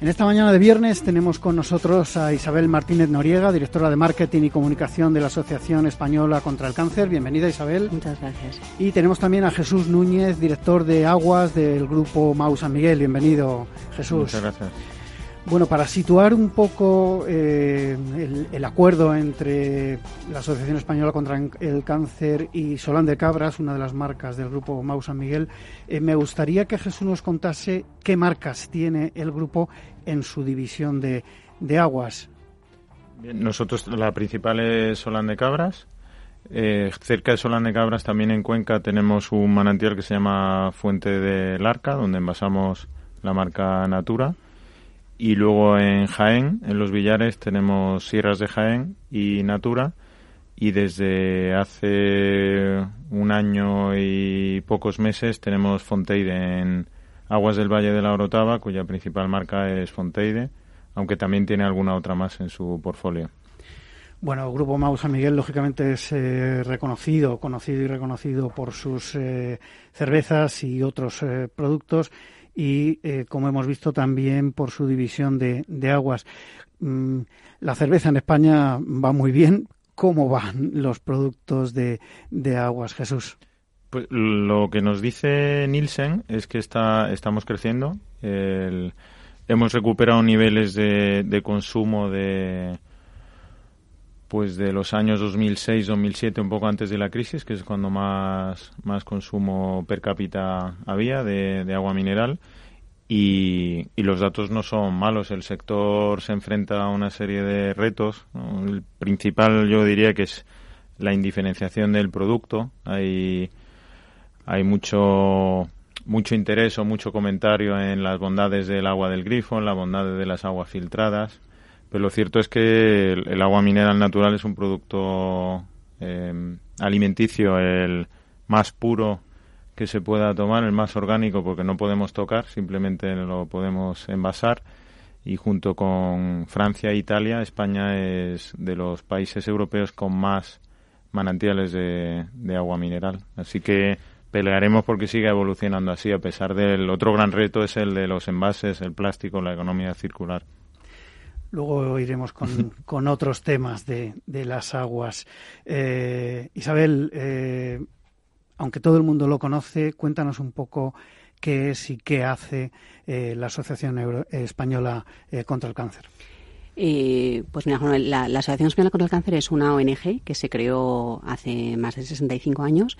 En esta mañana de viernes tenemos con nosotros a Isabel Martínez Noriega, directora de Marketing y Comunicación de la Asociación Española contra el Cáncer. Bienvenida, Isabel. Muchas gracias. Y tenemos también a Jesús Núñez, director de Aguas del grupo Mau San Miguel. Bienvenido, Jesús. Muchas gracias. Bueno, para situar un poco eh, el, acuerdo entre la Asociación Española contra el Cáncer y Solán de Cabras, una de las marcas del grupo Mau San Miguel, eh, me gustaría que Jesús nos contase qué marcas tiene el grupo en su división de, aguas. nosotros la principal es Solán de Cabras. Eh, cerca de Solán de Cabras, también en Cuenca, tenemos un manantial que se llama Fuente del Arca, donde envasamos la marca Natura y luego en Jaén, en los Villares, tenemos Sierras de Jaén y Natura. Y desde hace un año y pocos meses tenemos Fonteide en Aguas del Valle de la Orotava, cuya principal marca es Fonteide, aunque también tiene alguna otra más en su portfolio. Bueno, Grupo Mau San Miguel, lógicamente, es eh, reconocido, conocido y reconocido por sus eh, cervezas y otros eh, productos y, eh, como hemos visto, también por su división de, aguas. Mm, la cerveza en España va muy bien. ¿Cómo van los productos de, aguas, Jesús? Pues lo que nos dice Nielsen es que está, estamos creciendo. hemos recuperado niveles de, de consumo de, pues de los años 2006-2007, un poco antes de la crisis, que es cuando más, más consumo per cápita había de, agua mineral. Y, los datos no son malos. El sector se enfrenta a una serie de retos. El principal, yo diría que es la indiferenciación del producto. Hay, hay mucho, mucho interés o mucho comentario en las bondades del agua del grifo, en las bondades de las aguas filtradas pero lo cierto es que el, agua mineral natural es un producto eh, alimenticio el más puro que se pueda tomar, el más orgánico porque no podemos tocar, simplemente lo podemos envasar y junto con Francia e Italia, España es de los países europeos con más manantiales de agua mineral. Así que pelearemos porque siga evolucionando así, a pesar del otro gran reto es el de los envases, el plástico, la economía circular. Luego iremos con, otros temas de, las aguas. Eh, Isabel, eh, aunque todo el mundo lo conoce, cuéntanos un poco qué es y qué hace eh, la Asociación Española contra el Cáncer. pues mira, la, la, Asociación Española contra el Cáncer es una ONG que se creó hace más de 65 años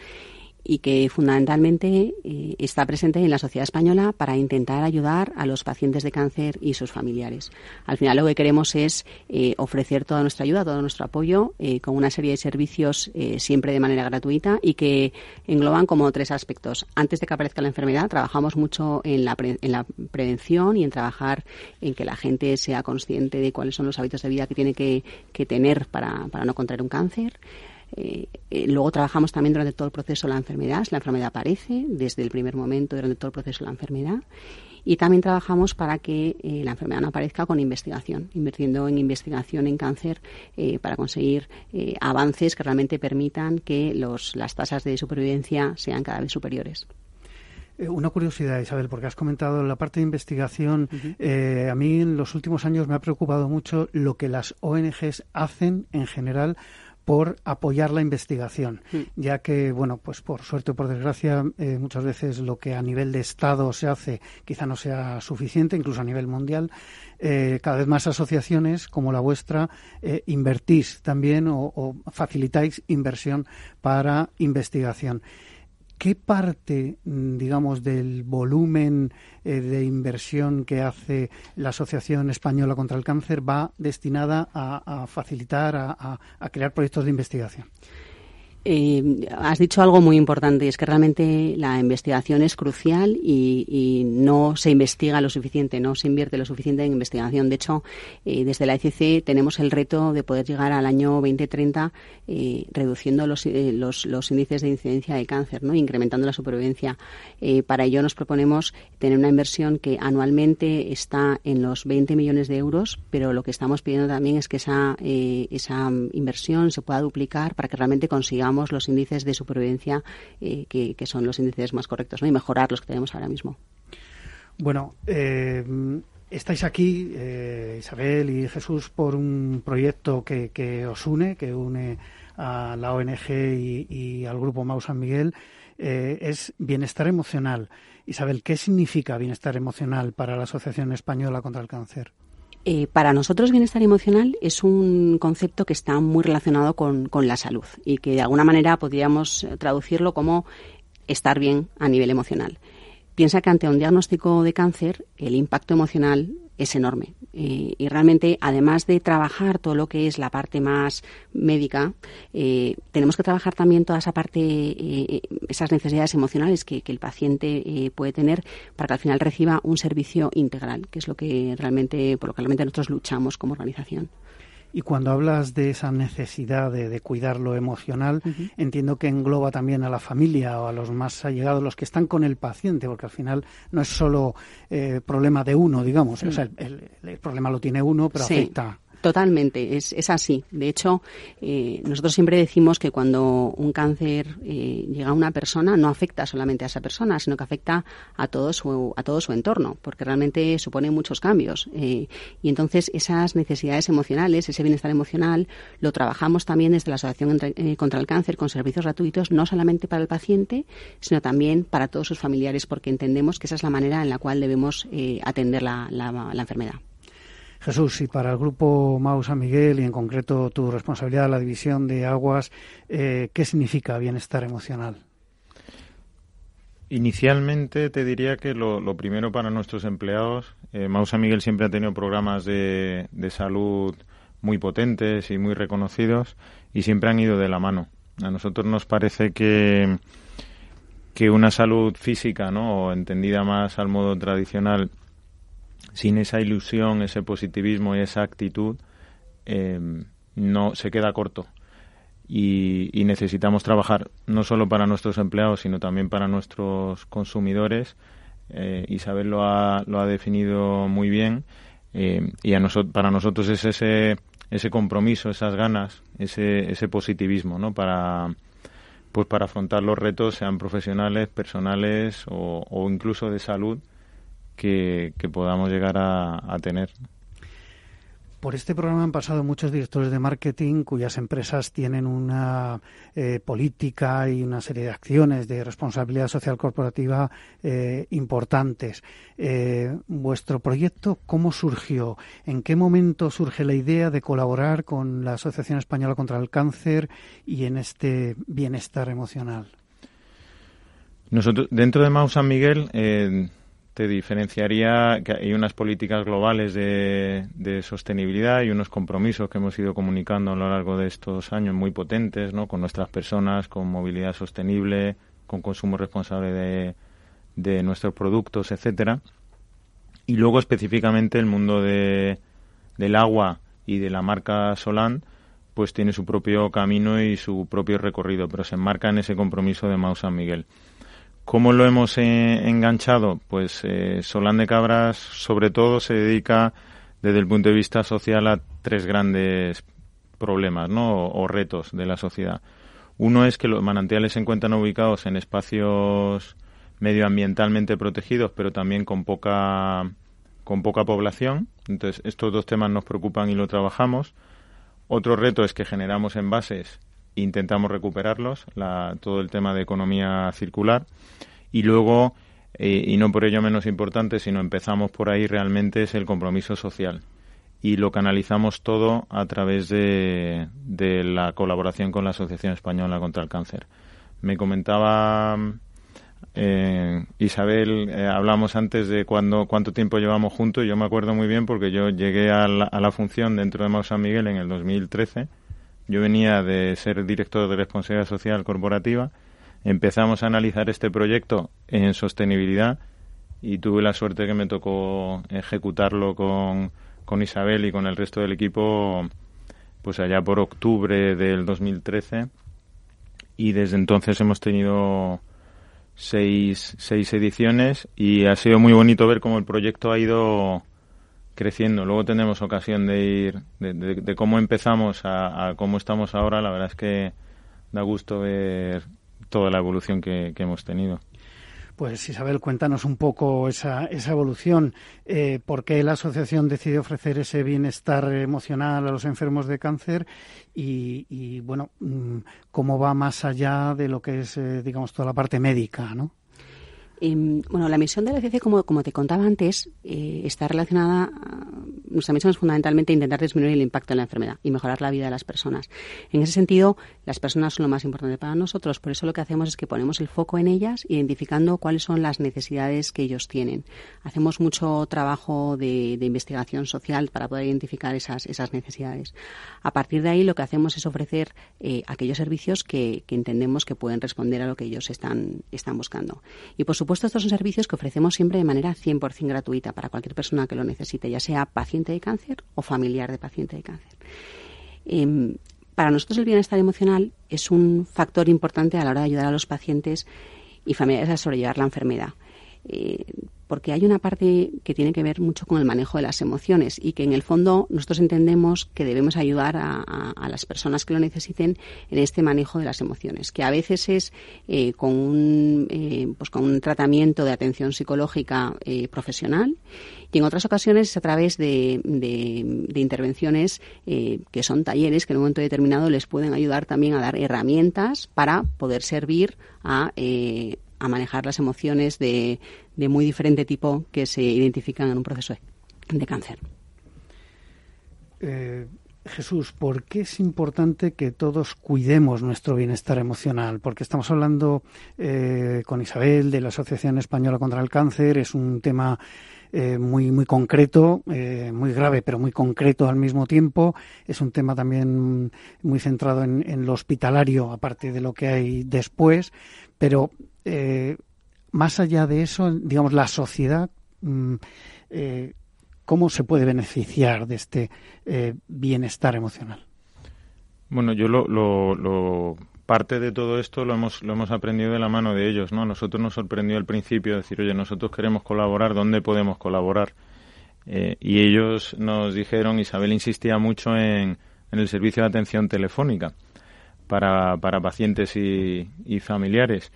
y que fundamentalmente eh, está presente en la sociedad española para intentar ayudar a los pacientes de cáncer y sus familiares. Al final lo que queremos es eh, ofrecer toda nuestra ayuda, todo nuestro apoyo eh, con una serie de servicios siempre de manera gratuita y que engloban como tres aspectos. Antes de que aparezca la enfermedad, trabajamos mucho en la, en la prevención y en trabajar en que la gente sea consciente de cuáles son los hábitos de vida que tiene que, que tener para, para no contraer un cáncer. Eh, eh, luego trabajamos también durante todo el proceso de la enfermedad. la enfermedad aparece, desde el primer momento, durante todo el proceso de la enfermedad. Y también trabajamos para que eh, la enfermedad no aparezca con investigación, invirtiendo en investigación en cáncer para conseguir avances que realmente permitan que los, las tasas de supervivencia sean cada vez superiores. Una curiosidad, Isabel, porque has comentado la parte de investigación. a mí en los últimos años me ha preocupado mucho lo que las ONGs hacen en general por apoyar la investigación, ya que, bueno, pues por suerte o por desgracia, eh, muchas veces lo que a nivel de Estado se hace quizá no sea suficiente, incluso a nivel mundial. Eh, cada vez más asociaciones como la vuestra eh, invertís también o facilitáis inversión para investigación. ¿Qué parte, mm, digamos, del volumen eh, de inversión que hace la Asociación Española contra el Cáncer va destinada a, facilitar, a, crear proyectos de investigación? Eh, has dicho algo muy importante, es que realmente la investigación es crucial y, no se investiga lo suficiente, no se invierte lo suficiente en investigación. De hecho, eh, desde la ECC tenemos el reto de poder llegar al año 2030 eh, reduciendo los, los, índices de incidencia de cáncer, ¿no? incrementando la supervivencia. para ello nos proponemos tener una inversión que anualmente está en los 20 millones de euros, pero lo que estamos pidiendo también es que esa, esa inversión se pueda duplicar para que realmente consigamos los índices de supervivencia eh, que, son los índices más correctos ¿no? y mejorar los que tenemos ahora mismo. Bueno, eh, estáis aquí, eh, Isabel y Jesús, por un proyecto que, os une, que une a la ONG y, al grupo Mau San Miguel. es bienestar emocional. Isabel, ¿qué significa bienestar emocional para la Asociación Española contra el Cáncer? Eh, para nosotros bienestar emocional es un concepto que está muy relacionado con, la salud y que de alguna manera podríamos eh, traducirlo como estar bien a nivel emocional. Piensa que ante un diagnóstico de cáncer el impacto emocional es enorme. Eh, y realmente, además de trabajar todo lo que es la parte más médica, eh, tenemos que trabajar también toda esa parte, eh, esas necesidades emocionales que, que el paciente puede tener para que al final reciba un servicio integral, que es lo que realmente, por lo que realmente nosotros luchamos como organización. Y cuando hablas de esa necesidad de, cuidar lo emocional, entiendo que engloba también a la familia o a los más allegados, los que están con el paciente, porque al final no es solo eh, problema de uno, digamos. O sea, el, problema lo tiene uno, pero afecta Totalmente, es, es así. De hecho, eh, nosotros siempre decimos que cuando un cáncer eh, llega a una persona, no afecta solamente a esa persona, sino que afecta a todo su, a todo su entorno, porque realmente supone muchos cambios. Eh, y entonces esas necesidades emocionales, ese bienestar emocional, lo trabajamos también desde la Asociación contra el Cáncer con servicios gratuitos, no solamente para el paciente, sino también para todos sus familiares, porque entendemos que esa es la manera en la cual debemos atender la, la enfermedad. Jesús, y para el grupo Mau San Miguel y en concreto tu responsabilidad la división de aguas, eh, ¿qué significa bienestar emocional? Inicialmente te diría que lo, primero para nuestros empleados, eh, Mau San Miguel siempre ha tenido programas de, salud muy potentes y muy reconocidos y siempre han ido de la mano. A nosotros nos parece que, que una salud física, ¿no? o entendida más al modo tradicional, sin esa ilusión, ese positivismo y esa actitud, em, no se queda corto. Y, necesitamos trabajar no solo para nuestros empleados, sino también para nuestros consumidores. Eh, Isabel lo ha, lo ha definido muy bien. Em, y para nosotros es ese, ese compromiso, esas ganas, ese, ese positivismo, ¿no? Para, pues para afrontar los retos, sean profesionales, personales o incluso de salud, que, podamos llegar a, tener. Por este programa han pasado muchos directores de marketing cuyas empresas tienen una eh, política y una serie de acciones de responsabilidad social corporativa eh, importantes. Eh, ¿Vuestro proyecto cómo surgió? ¿En qué momento surge la idea de colaborar con la Asociación Española contra el Cáncer y en este bienestar emocional? Nosotros, dentro de Mau San Miguel, te diferenciaría que hay unas políticas globales de, sostenibilidad y unos compromisos que hemos ido comunicando a lo largo de estos años muy potentes, ¿no? Con nuestras personas, con movilidad sostenible, con consumo responsable de, de nuestros productos, etcétera. Y luego específicamente el mundo de, del agua y de la marca Solan, pues tiene su propio camino y su propio recorrido, pero se enmarca en ese compromiso de Mau San Miguel. ¿Cómo lo hemos eh, enganchado? Pues eh, Solán de Cabras, sobre todo, se dedica desde el punto de vista social a tres grandes problemas ¿no? o, retos de la sociedad. Uno es que los manantiales se encuentran ubicados en espacios medioambientalmente protegidos, pero también con poca, con poca población. Entonces, estos dos temas nos preocupan y lo trabajamos. Otro reto es que generamos envases intentamos recuperarlos, todo el tema de economía circular. Y luego, eh, y no por ello menos importante, sino empezamos por ahí realmente, es el compromiso social. Y lo canalizamos todo a través de, de la colaboración con la Asociación Española contra el Cáncer. Me comentaba eh, Isabel, eh, hablamos antes de cuando, cuánto tiempo llevamos juntos. Yo me acuerdo muy bien porque yo llegué a la, a la función dentro de Mau San Miguel en el 2013 yo venía de ser director de responsabilidad social corporativa, empezamos a analizar este proyecto en sostenibilidad y tuve la suerte que me tocó ejecutarlo con, con Isabel y con el resto del equipo pues allá por octubre del 2013 y desde entonces hemos tenido seis, seis ediciones y ha sido muy bonito ver cómo el proyecto ha ido creciendo. Luego tenemos ocasión de ir, de, cómo empezamos a, cómo estamos ahora. La verdad es que da gusto ver toda la evolución que, hemos tenido. Pues Isabel, cuéntanos un poco esa, esa evolución. Eh, ¿Por qué la asociación decide ofrecer ese bienestar emocional a los enfermos de cáncer? Y, bueno, mm, ¿cómo va más allá de lo que es, eh, digamos, toda la parte médica, ¿no? Em, bueno, la misión de la CC, como, te contaba antes, eh, está relacionada. nuestra misión es fundamentalmente intentar disminuir el impacto de la enfermedad y mejorar la vida de las personas. En ese sentido, las personas son lo más importante para nosotros. Por eso lo que hacemos es que ponemos el foco en ellas, identificando cuáles son las necesidades que ellos tienen. Hacemos mucho trabajo de, investigación social para poder identificar esas, necesidades. A partir de ahí, lo que hacemos es ofrecer eh, aquellos servicios que, que, entendemos que pueden responder a lo que ellos están, están buscando. Y por supuesto, supuesto, estos son servicios que ofrecemos siempre de manera 100% gratuita para cualquier persona que lo necesite, ya sea paciente de cáncer o familiar de paciente de cáncer. Em, para nosotros el bienestar emocional es un factor importante a la hora de ayudar a los pacientes y familiares a sobrellevar la enfermedad. Eh, porque hay una parte que tiene que ver mucho con el manejo de las emociones y que en el fondo nosotros entendemos que debemos ayudar a, las personas que lo necesiten en este manejo de las emociones, que a veces es eh, con, un, eh, pues con un tratamiento de atención psicológica eh, profesional y en otras ocasiones es a través de, de intervenciones que son talleres que en un momento determinado les pueden ayudar también a dar herramientas para poder servir a a manejar las emociones de, muy diferente tipo que se identifican en un proceso de, cáncer. Eh, Jesús, ¿por qué es importante que todos cuidemos nuestro bienestar emocional? Porque estamos hablando eh, con Isabel de la Asociación Española contra el Cáncer, es un tema eh, muy, muy concreto, muy grave, pero muy concreto al mismo tiempo. Es un tema también muy centrado en, en, lo hospitalario, aparte de lo que hay después. Pero eh, más allá de eso, digamos, la sociedad, mm, eh, ¿cómo se puede beneficiar de este eh, bienestar emocional? Bueno, yo lo, lo, parte de todo esto lo hemos, lo hemos aprendido de la mano de ellos, ¿no? nosotros nos sorprendió al principio decir, oye, nosotros queremos colaborar, ¿dónde podemos colaborar? y ellos nos dijeron, Isabel insistía mucho en, en el servicio de atención telefónica para, para pacientes y familiares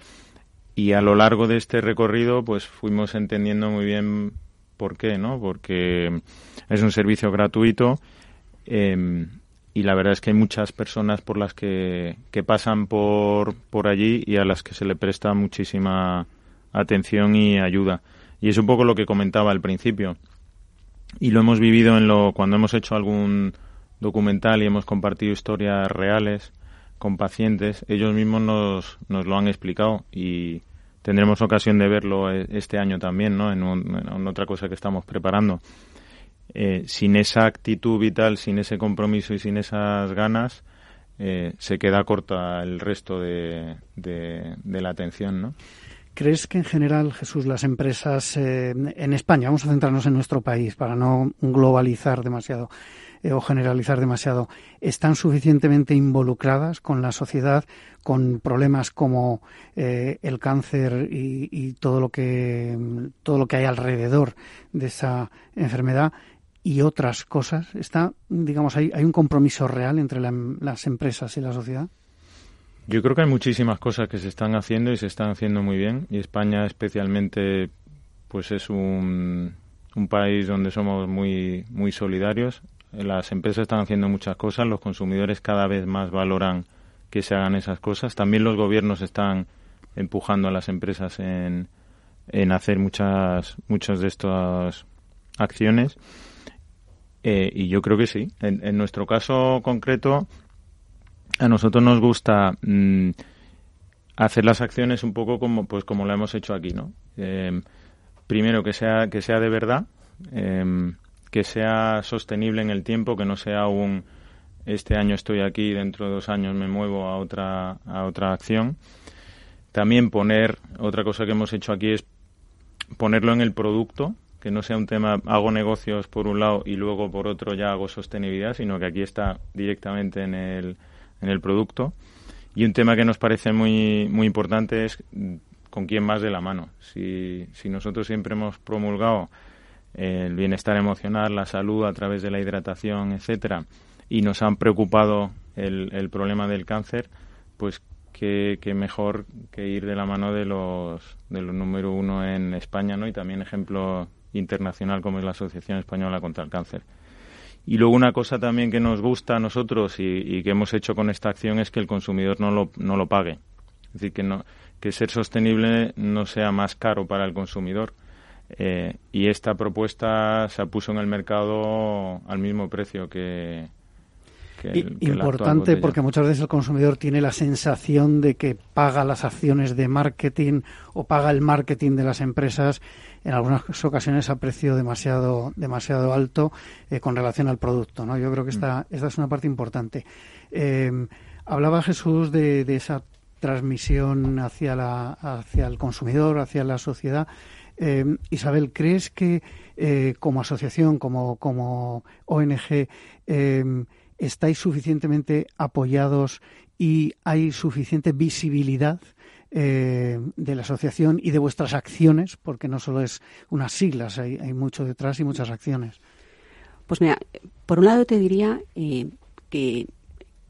y a lo largo de este recorrido pues fuimos entendiendo muy bien por qué, ¿no? Porque es un servicio gratuito em, y la verdad es que hay muchas personas por las que, que pasan por, por allí y a las que se le presta muchísima atención y ayuda. Y es un poco lo que comentaba al principio. Y lo hemos vivido en lo cuando hemos hecho algún documental y hemos compartido historias reales con pacientes, ellos mismos nos, nos lo han explicado y tendremos ocasión de verlo e, este año también, ¿no? En, otra cosa que estamos preparando. Eh, sin esa actitud vital, sin ese compromiso y sin esas ganas, eh, se queda corta el resto de, de, la atención, ¿no? ¿Crees que en general, Jesús, las empresas eh, en España, vamos a centrarnos en nuestro país para no globalizar demasiado, eh, o generalizar demasiado, están suficientemente involucradas con la sociedad, con problemas como eh, el cáncer y, todo lo que todo lo que hay alrededor de esa enfermedad y otras cosas. Está, digamos, hay, hay un compromiso real entre las empresas y la sociedad. Yo creo que hay muchísimas cosas que se están haciendo y se están haciendo muy bien y España especialmente pues es un, un país donde somos muy muy solidarios las empresas están haciendo muchas cosas, los consumidores cada vez más valoran que se hagan esas cosas. También los gobiernos están empujando a las empresas en, en hacer muchas, muchas de estas acciones. Eh, y yo creo que sí. En, nuestro caso concreto, a nosotros nos gusta mm, hacer las acciones un poco como, pues como lo hemos hecho aquí, ¿no? Eh, primero que sea, que sea de verdad. Eh, que sea sostenible en el tiempo, que no sea un este año estoy aquí, dentro de dos años me muevo a otra, a otra acción. También poner, otra cosa que hemos hecho aquí es ponerlo en el producto, que no sea un tema, hago negocios por un lado y luego por otro ya hago sostenibilidad, sino que aquí está directamente en el, en el producto. Y un tema que nos parece muy, muy importante es con quién más de la mano. Si, si nosotros siempre hemos promulgado el bienestar emocional, la salud a través de la hidratación, etcétera, y nos han preocupado el, el problema del cáncer, pues que, mejor que ir de la mano de los, de los número uno en España, ¿no? Y también ejemplo internacional como es la Asociación Española contra el Cáncer. Y luego una cosa también que nos gusta a nosotros y, y, que hemos hecho con esta acción es que el consumidor no lo, no lo pague. Es decir, que, no, que ser sostenible no sea más caro para el consumidor. Eh, y esta propuesta se puso en el mercado al mismo precio que, importante porque muchas veces el consumidor tiene la sensación de que paga las acciones de marketing o paga el marketing de las empresas en algunas ocasiones a precio demasiado demasiado alto eh, con relación al producto. ¿no? Yo creo que esta, mm. esta es una parte importante. Eh, hablaba Jesús de, esa transmisión hacia, la, hacia el consumidor, hacia la sociedad. Eh, Isabel, ¿crees que como asociación, como, como ONG, estáis suficientemente apoyados y hay suficiente visibilidad eh, de la asociación y de vuestras acciones, porque no solo es unas siglas, hay, hay mucho detrás y muchas acciones. Pues mira, por un lado te diría eh, que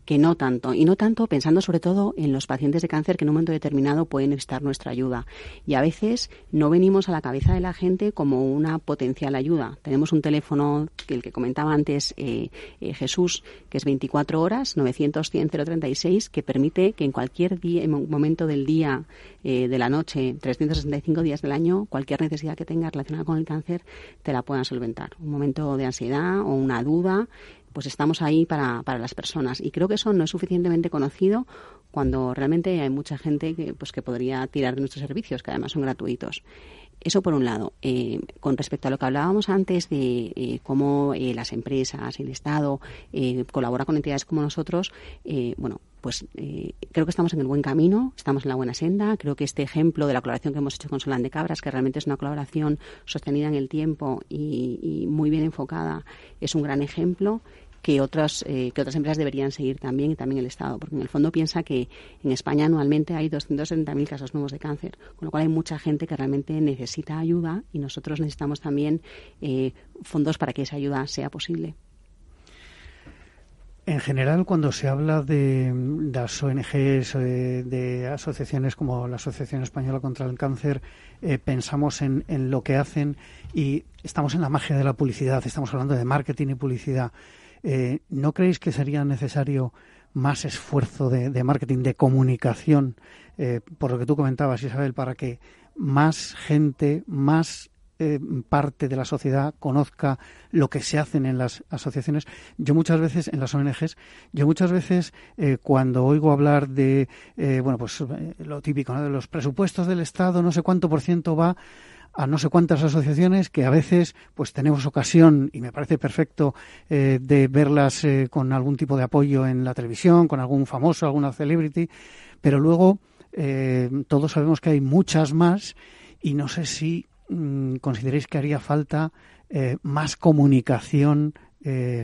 que no tanto. Y no tanto pensando sobre todo en los pacientes de cáncer que en un momento determinado pueden necesitar nuestra ayuda. Y a veces no venimos a la cabeza de la gente como una potencial ayuda. Tenemos un teléfono, el que comentaba antes eh, eh, Jesús, que es 24 horas, 900-100-036, que permite que en cualquier día, momento del día, eh, de la noche, 365 días del año, cualquier necesidad que tengas relacionada con el cáncer, te la puedan solventar. Un momento de ansiedad o una duda, pues estamos ahí para, para las personas. Y creo que eso no es suficientemente conocido cuando realmente hay mucha gente que, pues, que podría tirar de nuestros servicios, que además son gratuitos. Eso por un lado. Eh, con respecto a lo que hablábamos antes de eh, cómo eh, las empresas, el Estado colabora con entidades como nosotros, bueno, pues creo que estamos en el buen camino, estamos en la buena senda. Creo que este ejemplo de la colaboración que hemos hecho con Solán de Cabras, que realmente es una colaboración sostenida en el tiempo y muy bien enfocada, es un gran ejemplo que otras, eh, que otras empresas deberían seguir también y también el Estado, porque en el fondo piensa que en España anualmente hay 270.000 casos nuevos de cáncer, con lo cual hay mucha gente que realmente necesita ayuda y nosotros necesitamos también eh, fondos para que esa ayuda sea posible. En general, cuando se habla de, las ONGs, de, asociaciones como la Asociación Española contra el Cáncer, eh, pensamos en, en, lo que hacen y estamos en la magia de la publicidad, estamos hablando de marketing y publicidad. Eh, ¿No creéis que sería necesario más esfuerzo de, marketing, de comunicación, eh, por lo que tú comentabas, Isabel, para que más gente, más eh, parte de la sociedad conozca lo que se hacen en las asociaciones. Yo muchas veces, en las ONGs, yo muchas veces cuando oigo hablar de, bueno, pues lo típico, de los presupuestos del Estado, no sé cuánto por ciento va a no sé cuántas asociaciones que a veces pues tenemos ocasión y me parece perfecto eh, de verlas eh, con algún tipo de apoyo en la televisión, con algún famoso, alguna celebrity, pero luego eh, todos sabemos que hay muchas más y no sé si mm, consideréis que haría falta más comunicación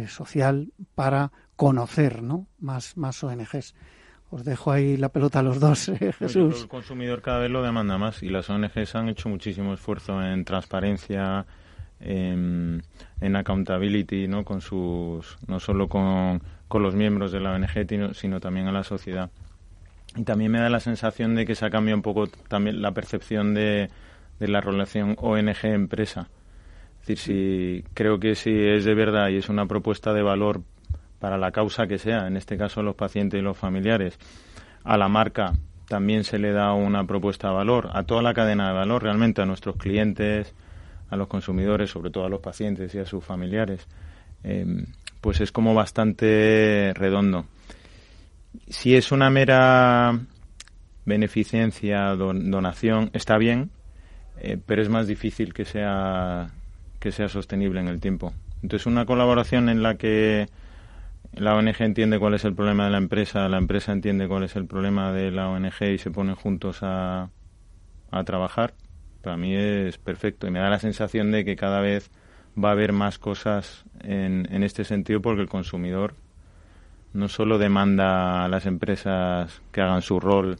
social para conocer ¿no? más, más ONGs. Os dejo ahí la pelota a los dos, eh, Jesús. El consumidor cada vez lo demanda más y las ONGs han hecho muchísimo esfuerzo en transparencia, en, accountability, ¿no? Con sus, no solo con, los miembros de la ONG, sino también a la sociedad. Y también me da la sensación de que se ha cambiado un poco también la percepción de, de la relación ONG-empresa. Es decir, si creo que si es de verdad y es una propuesta de valor para la causa que sea, en este caso los pacientes y los familiares. A la marca también se le da una propuesta de valor, a toda la cadena de valor, realmente a nuestros clientes, a los consumidores, sobre todo a los pacientes y a sus familiares. Eh, pues es como bastante redondo. Si es una mera beneficencia, donación, está bien, eh, pero es más difícil que sea, que sea sostenible en el tiempo. Entonces, una colaboración en la que la ONG entiende cuál es el problema de la empresa, la empresa entiende cuál es el problema de la ONG y se ponen juntos a, a trabajar, para mí es perfecto y me da la sensación de que cada vez va a haber más cosas en, en este sentido porque el consumidor no solo demanda a las empresas que hagan su rol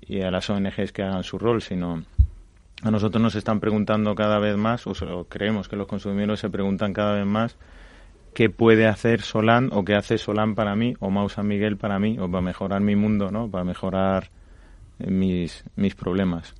y a las ONGs que hagan su rol, sino a nosotros nos están preguntando cada vez más, o creemos que los consumidores se preguntan cada vez más, qué puede hacer Solán o qué hace Solán para mí o Mau San Miguel para mí o para mejorar mi mundo, ¿no? Para mejorar eh, mis, mis problemas.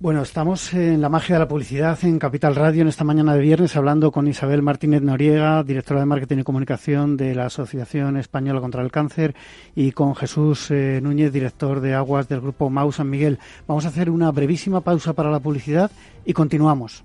Bueno, estamos en la magia de la publicidad en Capital Radio en esta mañana de viernes hablando con Isabel Martínez Noriega, directora de Marketing y Comunicación de la Asociación Española contra el Cáncer, y con Jesús eh, Núñez, director de Aguas del Grupo Mau San Miguel. Vamos a hacer una brevísima pausa para la publicidad y continuamos.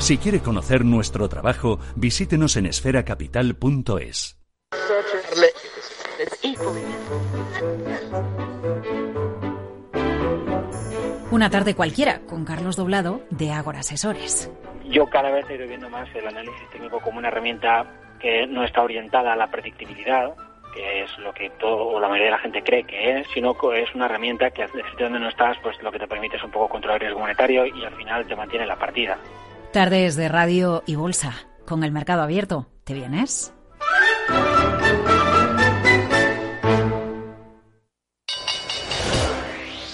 Si quiere conocer nuestro trabajo, visítenos en esferacapital.es. Una tarde cualquiera con Carlos Doblado de Ágora Asesores. Yo cada vez estoy viendo más el análisis técnico como una herramienta que no está orientada a la predictibilidad, que es lo que todo o la mayoría de la gente cree que es, sino que es una herramienta que desde donde no estás, pues lo que te permite es un poco controlar el riesgo monetario y al final te mantiene la partida. Tardes de radio y bolsa. Con el mercado abierto. ¿Te vienes?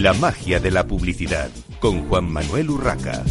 La magia de la publicidad con Juan Manuel Urraca.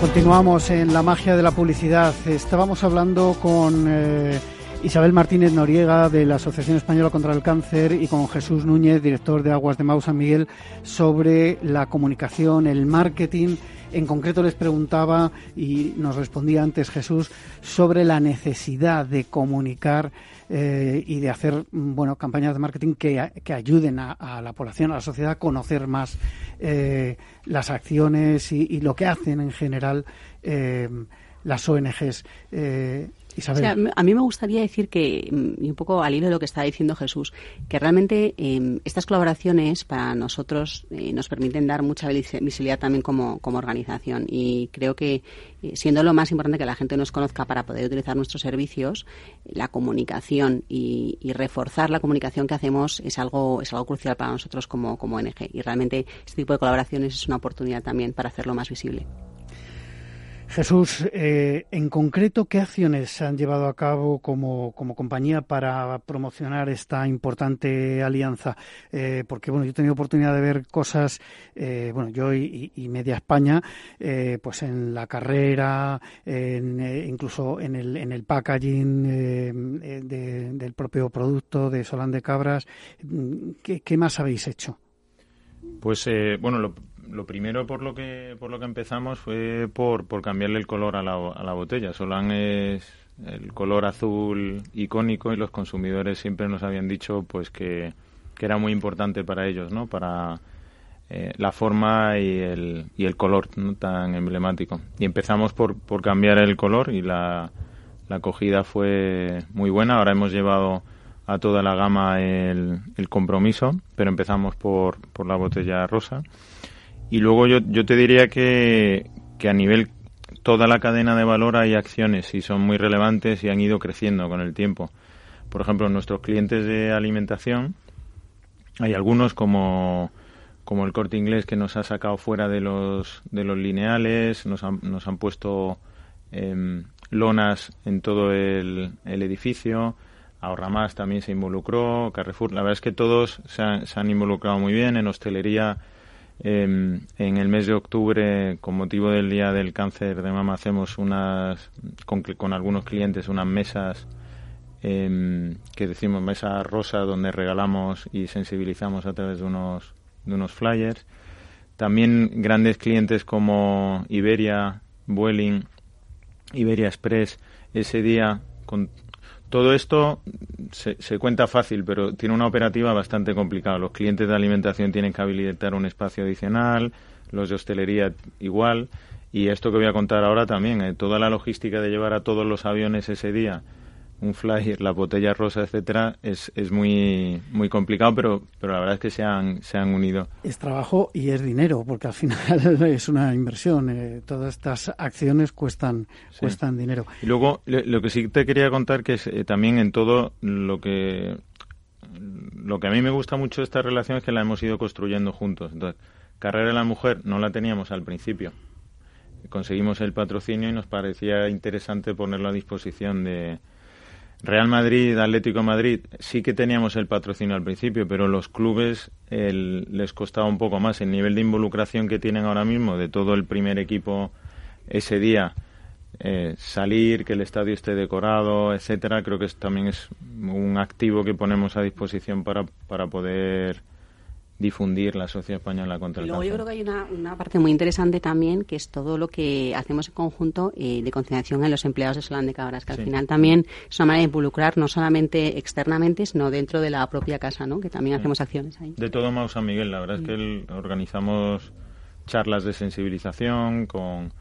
Continuamos en la magia de la publicidad. Estábamos hablando con eh, Isabel Martínez Noriega de la Asociación Española contra el Cáncer y con Jesús Núñez, director de Aguas de Mau San Miguel, sobre la comunicación, el marketing. En concreto les preguntaba, y nos respondía antes Jesús, sobre la necesidad de comunicar eh, y de hacer bueno campañas de marketing que, que ayuden a, la población, a la sociedad a conocer más eh, las acciones y, lo que hacen en general eh, las ONGs a mí me gustaría decir que, mm, y un poco al hilo de lo que está diciendo Jesús, que realmente em, estas colaboraciones para nosotros eh, nos permiten dar mucha visibilidad también como, organización. Y creo que, eh, siendo lo más importante que la gente nos conozca para poder utilizar nuestros servicios, la comunicación y, reforzar la comunicación que hacemos es algo, es algo crucial para nosotros como, como ONG. Y realmente este tipo de colaboraciones es una oportunidad también para hacerlo más visible. Jesús, eh, en concreto, ¿qué acciones se han llevado a cabo como, compañía para promocionar esta importante alianza? Eh, porque, bueno, yo he tenido oportunidad de ver cosas, eh, bueno, yo y, Media España, pues en la carrera, incluso en el, en el packaging del propio producto de Solán de Cabras. ¿Qué, qué más habéis hecho? Pues, bueno, lo lo primero por lo que por lo que empezamos fue por, por cambiarle el color a la, a la botella. Solán es el color azul icónico y los consumidores siempre nos habían dicho pues que, era muy importante para ellos, ¿no? Para eh, la forma y el, y el color tan emblemático. Y empezamos por, por cambiar el color y la, la acogida fue muy buena. Ahora hemos llevado a toda la gama el, el compromiso, pero empezamos por, por la botella rosa. Y luego yo, yo te diría que, que a nivel toda la cadena de valor hay acciones y son muy relevantes y han ido creciendo con el tiempo. Por ejemplo, nuestros clientes de alimentación, hay algunos como, como el corte inglés que nos ha sacado fuera de los, de los lineales, nos han, nos han puesto em, lonas en todo el, el edificio, Ahorra Más también se involucró, Carrefour, la verdad es que todos se han, se han involucrado muy bien, en hostelería Em, en el mes de octubre, con motivo del Día del Cáncer de Mama, hacemos unas, con, con algunos clientes, unas mesas em, que decimos mesa rosa, donde regalamos y sensibilizamos a través de unos, de unos flyers. También grandes clientes como Iberia, Vueling, Iberia Express, ese día con todo esto se, se, cuenta fácil, pero tiene una operativa bastante complicada. Los clientes de alimentación tienen que habilitar un espacio adicional, los de hostelería igual, y esto que voy a contar ahora también, eh, toda la logística de llevar a todos los aviones ese día un flyer, la botella rosa, etcétera, es, es muy muy complicado, pero pero la verdad es que se han se han unido. Es trabajo y es dinero, porque al final es una inversión. Eh, todas estas acciones cuestan cuestan dinero. Y luego lo que sí te quería contar que es eh, también en todo lo que lo que a mí me gusta mucho de esta relación es que la hemos ido construyendo juntos. Entonces, carrera de la mujer no la teníamos al principio. Conseguimos el patrocinio y nos parecía interesante ponerlo a disposición de, Real Madrid, Atlético Madrid, sí que teníamos el patrocinio al principio, pero los clubes les costaba un poco más. El nivel de involucración que tienen ahora mismo de todo el primer equipo ese día, eh, salir, que el estadio esté decorado, etcétera, creo que también es un activo que ponemos a disposición para, para poder difundir la sociedad española contra el Luego yo creo que hay una, parte muy interesante también, que es todo lo que hacemos en conjunto eh, de concienciación en los empleados de Solán de Cabras, que al final también es una manera de involucrar no solamente externamente, sino dentro de la propia casa, ¿no? que también hacemos acciones ahí. De todo Mau San Miguel, la verdad es que organizamos charlas de sensibilización, con,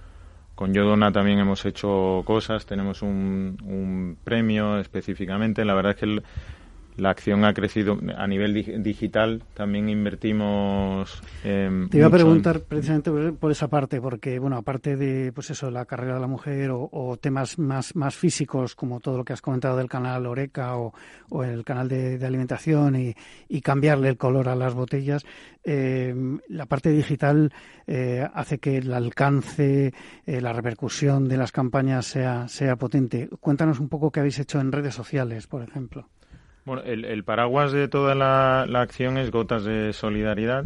con Yodona también hemos hecho cosas, tenemos un, un premio específicamente, la verdad es que... El, la acción ha crecido a nivel digital. También invertimos. Eh, Te iba a preguntar precisamente por esa parte, porque, bueno, aparte de, pues eso, la carrera de la mujer o, temas más, más físicos, como todo lo que has comentado del canal Oreca o, el canal de, alimentación y, cambiarle el color a las botellas, eh, la parte digital eh, hace que el alcance, eh, la repercusión de las campañas sea, sea potente. Cuéntanos un poco qué habéis hecho en redes sociales, por ejemplo. Bueno, el, paraguas de toda la, acción es Gotas de Solidaridad.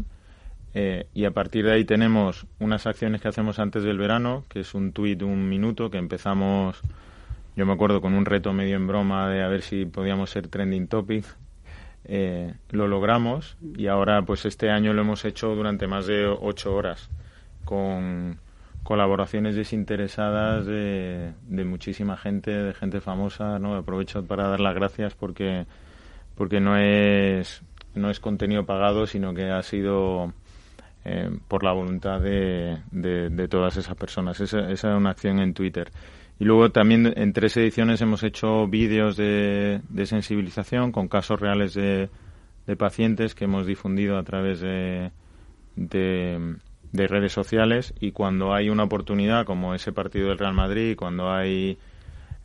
Eh, y a partir de ahí tenemos unas acciones que hacemos antes del verano, que es un tuit un minuto, que empezamos, yo me acuerdo, con un reto medio en broma de a ver si podíamos ser trending topic. Eh, lo logramos y ahora, pues este año lo hemos hecho durante más de ocho horas, con colaboraciones desinteresadas de, de muchísima gente, de gente famosa. ¿no? Aprovecho para dar las gracias porque porque no es, no es contenido pagado, sino que ha sido eh, por la voluntad de, de, todas esas personas. Esa, es una acción en Twitter. Y luego también en tres ediciones hemos hecho vídeos de, de sensibilización con casos reales de, de, pacientes que hemos difundido a través de, de, redes sociales y cuando hay una oportunidad como ese partido del Real Madrid, cuando hay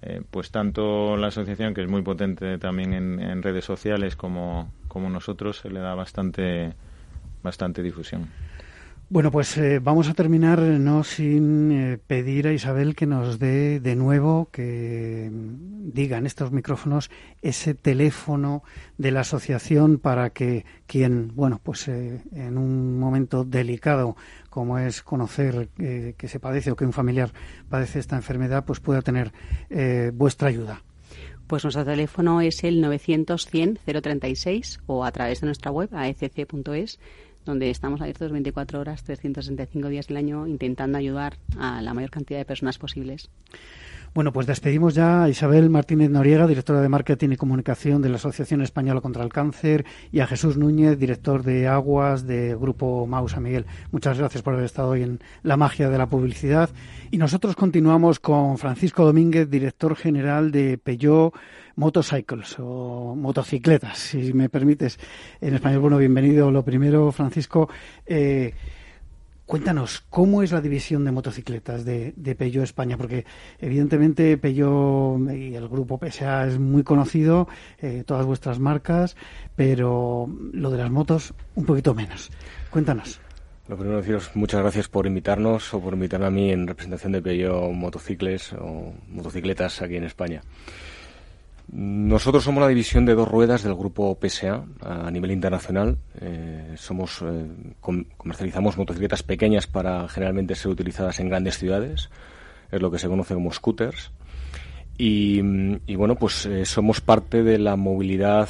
eh, pues tanto la asociación, que es muy potente también en, redes sociales, como, como nosotros, se le da bastante, bastante difusión. Bueno, pues eh, vamos a terminar no sin eh, pedir a Isabel que nos dé de nuevo, que diga en estos micrófonos ese teléfono de la asociación para que quien, bueno, pues en un momento delicado como es conocer eh, que se padece o que un familiar padece esta enfermedad, pues pueda tener eh, vuestra ayuda. Pues nuestro teléfono es el 900-100-036 o a través de nuestra web, aecc.es, donde estamos abiertos 24 horas, 365 días del año, intentando ayudar a la mayor cantidad de personas posibles. Bueno, pues despedimos ya a Isabel Martínez Noriega, directora de Marketing y Comunicación de la Asociación Española contra el Cáncer, y a Jesús Núñez, director de Aguas de Grupo Mausa Miguel. Muchas gracias por haber estado hoy en La Magia de la Publicidad. Y nosotros continuamos con Francisco Domínguez, director general de Peugeot Motorcycles o motocicletas, si me permites en español. Bueno, bienvenido. Lo primero, Francisco. Eh, Cuéntanos, ¿cómo es la división de motocicletas de, de Peugeot España? Porque evidentemente Peugeot y el grupo PSA es muy conocido, eh, todas vuestras marcas, pero lo de las motos un poquito menos. Cuéntanos. Lo primero deciros muchas gracias por invitarnos o por invitarme a mí en representación de Peugeot Motocicles o motocicletas aquí en España. Nosotros somos la división de dos ruedas del grupo PSA a nivel internacional. Eh, somos eh, comercializamos motocicletas pequeñas para generalmente ser utilizadas en grandes ciudades. Es lo que se conoce como scooters. Y, bueno, pues eh, somos parte de la movilidad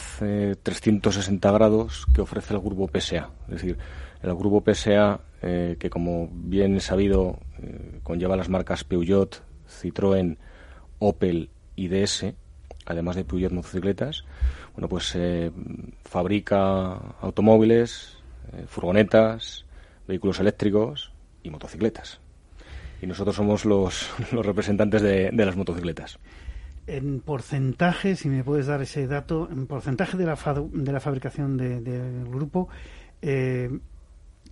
360 grados que ofrece el grupo PSA. Es decir, el grupo PSA, que como bien sabido conlleva las marcas Peugeot, Citroën, Opel y DS, además de Peugeot motocicletas, bueno, pues eh, fabrica automóviles, eh, furgonetas, vehículos eléctricos y motocicletas. Y nosotros somos los, los representantes de, las motocicletas. En porcentaje, si me puedes dar ese dato, en porcentaje de la, de fabricación del grupo, eh,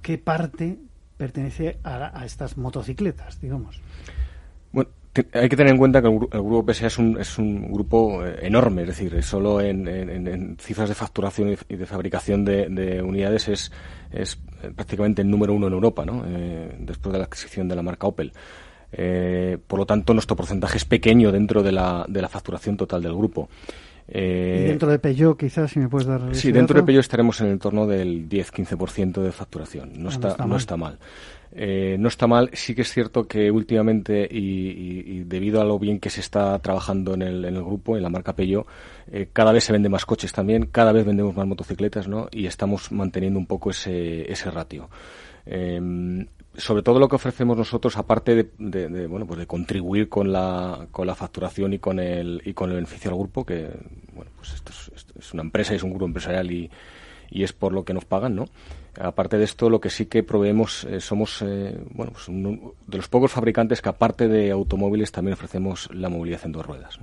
¿qué parte pertenece a estas motocicletas, digamos? Hay que tener en cuenta que el, grupo PSA es un, es un grupo eh, enorme, es decir, solo en, cifras de facturación y de fabricación de, unidades es, es eh, prácticamente el número uno en Europa, ¿no? Eh, después de la adquisición de la marca Opel. por lo tanto, nuestro porcentaje es pequeño dentro de la, de la facturación total del grupo. ¿Y dentro de Peugeot, quizás, si me puedes dar. Sí, dentro de Peugeot estaremos en el torno del 10-15% de facturación. No, está, no está mal. Eh, no está mal. Sí que es cierto que últimamente, y, debido a lo bien que se está trabajando en el, en el grupo, en la marca Peugeot, eh, cada vez se venden más coches también, cada vez vendemos más motocicletas, ¿no? Y estamos manteniendo un poco ese, ese ratio. Em, sobre todo lo que ofrecemos nosotros, aparte de, bueno, pues de contribuir con la, con la facturación y con el, y con el beneficio al grupo, que, bueno, pues esto es, una empresa, es un grupo empresarial y, y es por lo que nos pagan, ¿no? Aparte de esto, lo que sí que proveemos eh, somos eh, bueno, pues de los pocos fabricantes que aparte de automóviles también ofrecemos la movilidad en dos ruedas.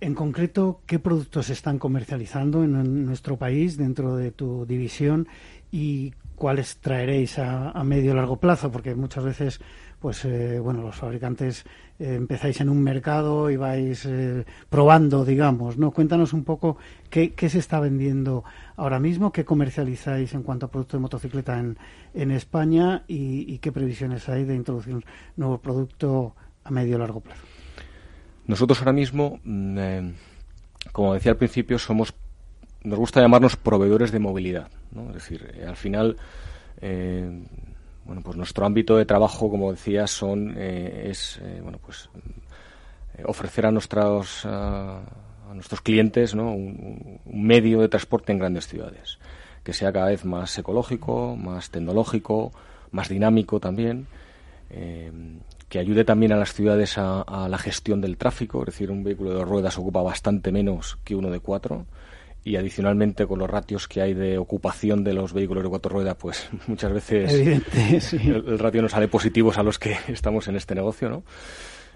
en concreto, ¿qué productos están comercializando en, nuestro país dentro de tu división y cuáles traeréis a, medio largo plazo? Porque muchas veces pues eh, bueno, los fabricantes eh, empezáis en un mercado y vais eh, probando, digamos, ¿no? Cuéntanos un poco qué, se está vendiendo ahora mismo, qué comercializáis en cuanto a productos de motocicleta en, en España y, qué previsiones hay de introducir un nuevo producto a medio o largo plazo. Nosotros ahora mismo, mm, como decía al principio, somos, nos gusta llamarnos proveedores de movilidad, ¿no? Es decir, al final bueno, pues nuestro ámbito de trabajo, como decía, son eh, es eh, bueno, pues eh, ofrecer a nuestros a nuestros clientes ¿no? un, medio de transporte en grandes ciudades que sea cada vez más ecológico, más tecnológico, más dinámico también, que ayude también a las ciudades a, a, la gestión del tráfico, es decir, un vehículo de ruedas ocupa bastante menos que uno de cuatro y adicionalmente con los ratios que hay de ocupación de los vehículos de cuatro ruedas, pues muchas veces el, ratio no sale positivos a los que estamos en este negocio, ¿no?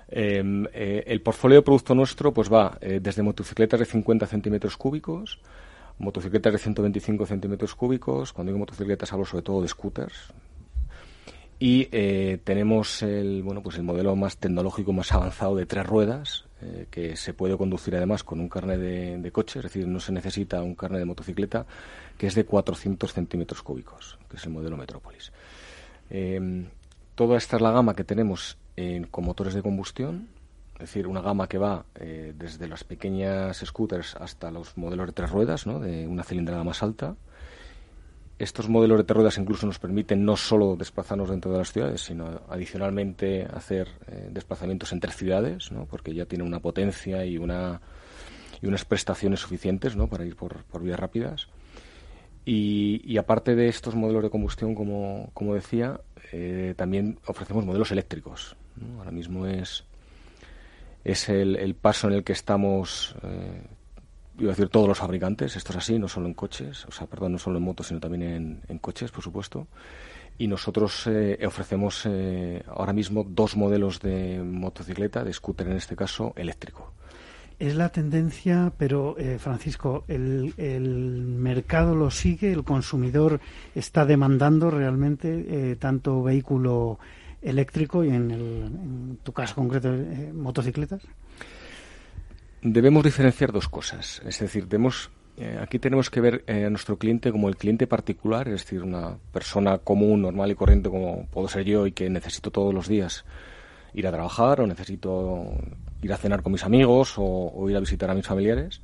Em, eh, el portfolio de producto nuestro pues va eh, desde motocicletas de 50 centímetros cúbicos, motocicletas de 125 centímetros cúbicos, cuando digo motocicletas hablo sobre todo de scooters, y eh, tenemos el bueno pues el modelo más tecnológico más avanzado de tres ruedas eh, que se puede conducir además con un carnet de, coche, es decir, no se necesita un carnet de motocicleta, que es de 400 centímetros cúbicos, que es el modelo Metrópolis. Em, toda esta es la gama que tenemos con motores de combustión, es decir, una gama que va eh, desde las pequeñas scooters hasta los modelos de tres ruedas, de una cilindrada más alta estos modelos de ruedas incluso nos permiten no solo desplazarnos dentro de las ciudades, sino adicionalmente hacer eh, desplazamientos entre ciudades, ¿no? porque ya tiene una potencia y, una, y unas prestaciones suficientes ¿no? para ir por, vías rápidas. Y, aparte de estos modelos de combustión, como, decía, eh, también ofrecemos modelos eléctricos. Ahora mismo es, es el, el, paso en el que estamos eh, iba a decir todos los fabricantes, esto es así, no solo en coches, o sea, perdón, no solo en motos, sino también en, coches, por supuesto. Y nosotros eh, ofrecemos eh, ahora mismo dos modelos de motocicleta, de scooter en este caso, eléctrico. Es la tendencia, pero eh, Francisco, el, mercado lo sigue, el consumidor está demandando realmente tanto vehículo eléctrico y en, en tu caso concreto motocicletas debemos diferenciar dos cosas. Es decir, eh, aquí tenemos que ver eh, a nuestro cliente como el cliente particular, es decir, una persona común, normal y corriente como puedo ser yo y que necesito todos los días ir a trabajar o necesito ir a cenar con mis amigos o, ir a visitar a mis familiares.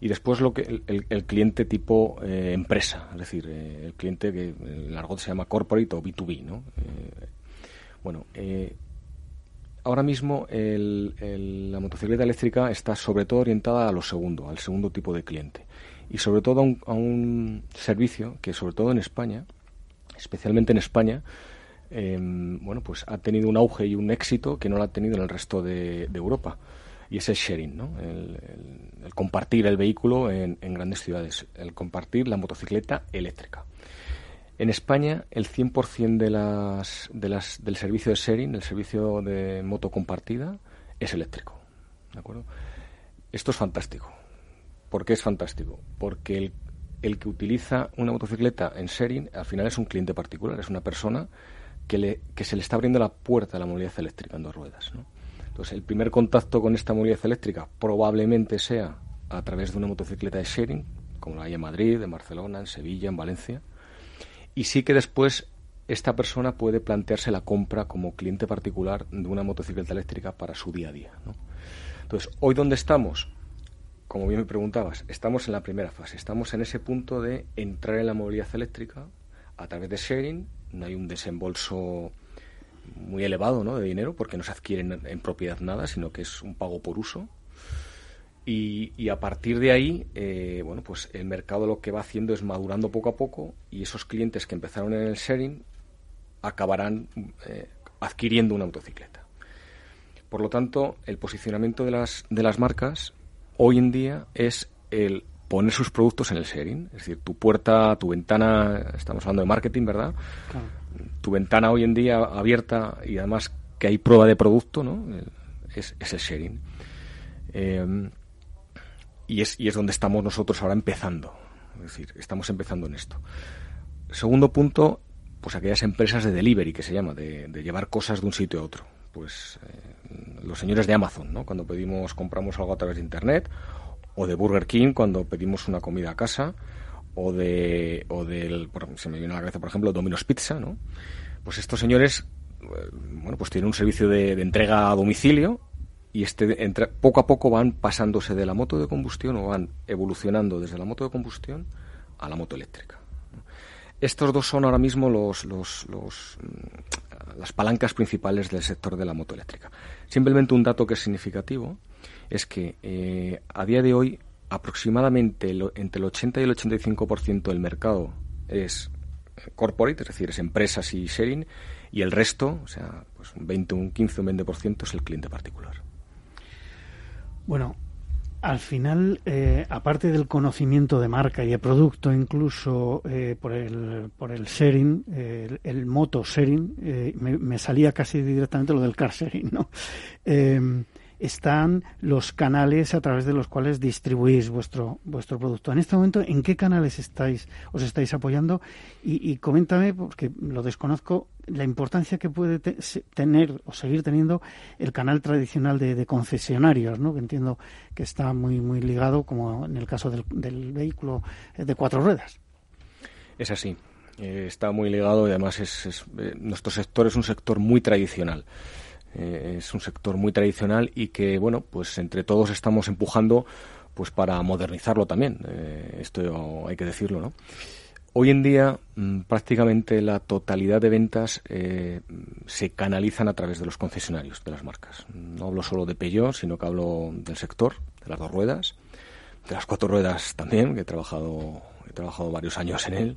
Y después lo que el, cliente tipo eh, empresa, es decir, el cliente que en argot se llama corporate o B2B, ¿no? bueno, ahora mismo la motocicleta eléctrica está sobre todo orientada a lo segundo, al segundo tipo de cliente. Y sobre todo a un, servicio que, sobre todo en España, especialmente en España, em, bueno, pues ha tenido un auge y un éxito que no lo ha tenido en el resto de, Europa. Y es el sharing, ¿no? el, compartir el vehículo en grandes ciudades, el compartir la motocicleta eléctrica. En España, el 100% de las, de las, del servicio de sharing, el servicio de moto compartida, es eléctrico. ¿De acuerdo? Esto es fantástico. ¿Por qué es fantástico? Porque el, el que utiliza una motocicleta en sharing al final es un cliente particular, es una persona que, le, que se le está abriendo la puerta a la movilidad eléctrica en dos ruedas. ¿no? Entonces, el primer contacto con esta movilidad eléctrica probablemente sea a través de una motocicleta de sharing, como la hay en Madrid, en Barcelona, en Sevilla, en Valencia, y sí que después esta persona puede plantearse la compra como cliente particular de una motocicleta eléctrica para su día a día. Entonces, hoy dónde estamos, como bien me preguntabas, estamos en la primera fase, estamos en ese punto de entrar en la movilidad eléctrica a través de sharing, no hay un desembolso muy elevado ¿no? de dinero porque no se adquiere en propiedad nada, sino que es un pago por uso y, a partir de ahí, eh, bueno, pues el mercado lo que va haciendo es madurando poco a poco y esos clientes que empezaron en el sharing acabarán eh, adquiriendo una motocicleta. Por lo tanto, el posicionamiento de las, de las marcas hoy en día es el poner sus productos en el sharing. Es decir, tu puerta, tu ventana, estamos hablando de marketing, ¿verdad? Tu ventana hoy en día abierta y además que hay prueba de producto, ¿no? Es, es el sharing. Eh, y, es, y es donde estamos nosotros ahora empezando. Es decir, estamos empezando en esto. Segundo punto, pues aquellas empresas de delivery, que se llama, de, llevar cosas de un sitio a otro. Pues eh, los señores de Amazon, ¿no? Cuando pedimos, compramos algo a través de Internet, o de Burger King cuando pedimos una comida a casa, o de, o del, se me viene a la cabeza, por ejemplo, Domino's Pizza, ¿no? Pues estos señores, eh, bueno, pues tienen un servicio de, entrega a domicilio y este poco a poco van pasándose de la moto de combustión o van evolucionando desde la moto de combustión a la moto eléctrica. Estos dos son ahora mismo los, los, los, mm, las palancas principales del sector de la moto eléctrica. Simplemente un dato que es significativo es que eh, a día de hoy aproximadamente entre el 80 y el 85% del mercado es eh, corporate, es decir, es empresas y sharing, y el resto, o sea, pues un 20, un 15, un 20% es el cliente particular. Bueno, al final, eh, aparte del conocimiento de marca y de producto, incluso eh, por, el, por el sharing, el, moto sharing, me, me, salía casi directamente lo del car sharing, ¿no? están los canales a través de los cuales distribuís vuestro vuestro producto. En este momento, ¿en qué canales estáis os estáis apoyando? Y, coméntame, porque lo desconozco, la importancia que puede tener o seguir teniendo el canal tradicional de, concesionarios, ¿no? que entiendo que está muy muy ligado, como en el caso del, vehículo de cuatro ruedas. Es así. Eh, está muy ligado y además es, eh, nuestro sector es un sector muy tradicional. Eh, es un sector muy tradicional y que, bueno, pues entre todos estamos empujando pues para modernizarlo también. Eh, esto hay que decirlo, ¿no? Hoy en día mm, prácticamente la totalidad de ventas eh, se canalizan a través de los concesionarios de las marcas. No hablo solo de Peugeot, sino que hablo del sector, de las dos ruedas, de las cuatro ruedas también, que he trabajado, he trabajado varios años en él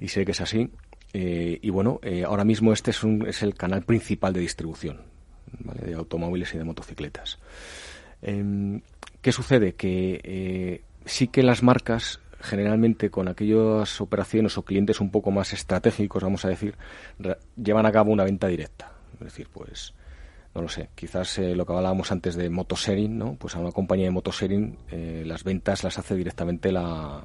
y sé que es así. y bueno, ahora mismo este es, un, es el canal principal de distribución de automóviles y de motocicletas. Em, ¿Qué sucede? Que eh, sí que las marcas generalmente con aquellas operaciones o clientes un poco más estratégicos, vamos a decir, llevan a cabo una venta directa. Es decir, pues, no lo sé, quizás eh, lo que hablábamos antes de motosharing, ¿no? Pues a una compañía de motosharing eh, las ventas las hace directamente la,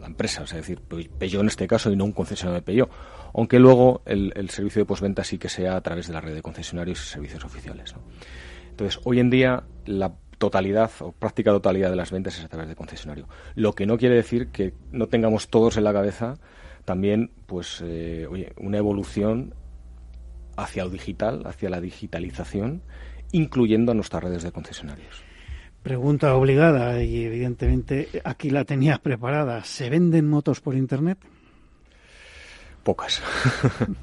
la empresa, es decir, Peugeot en este caso y no un concesionario de Peugeot, aunque luego el, servicio de postventa sí que sea a través de la red de concesionarios y servicios oficiales. Entonces, hoy en día la totalidad o práctica totalidad de las ventas es a través de concesionario, lo que no quiere decir que no tengamos todos en la cabeza también, pues, eh, una evolución hacia lo digital, hacia la digitalización, incluyendo a nuestras redes de concesionarios. Pregunta obligada y evidentemente aquí la tenías preparada. ¿Se venden motos por Internet? Pocas.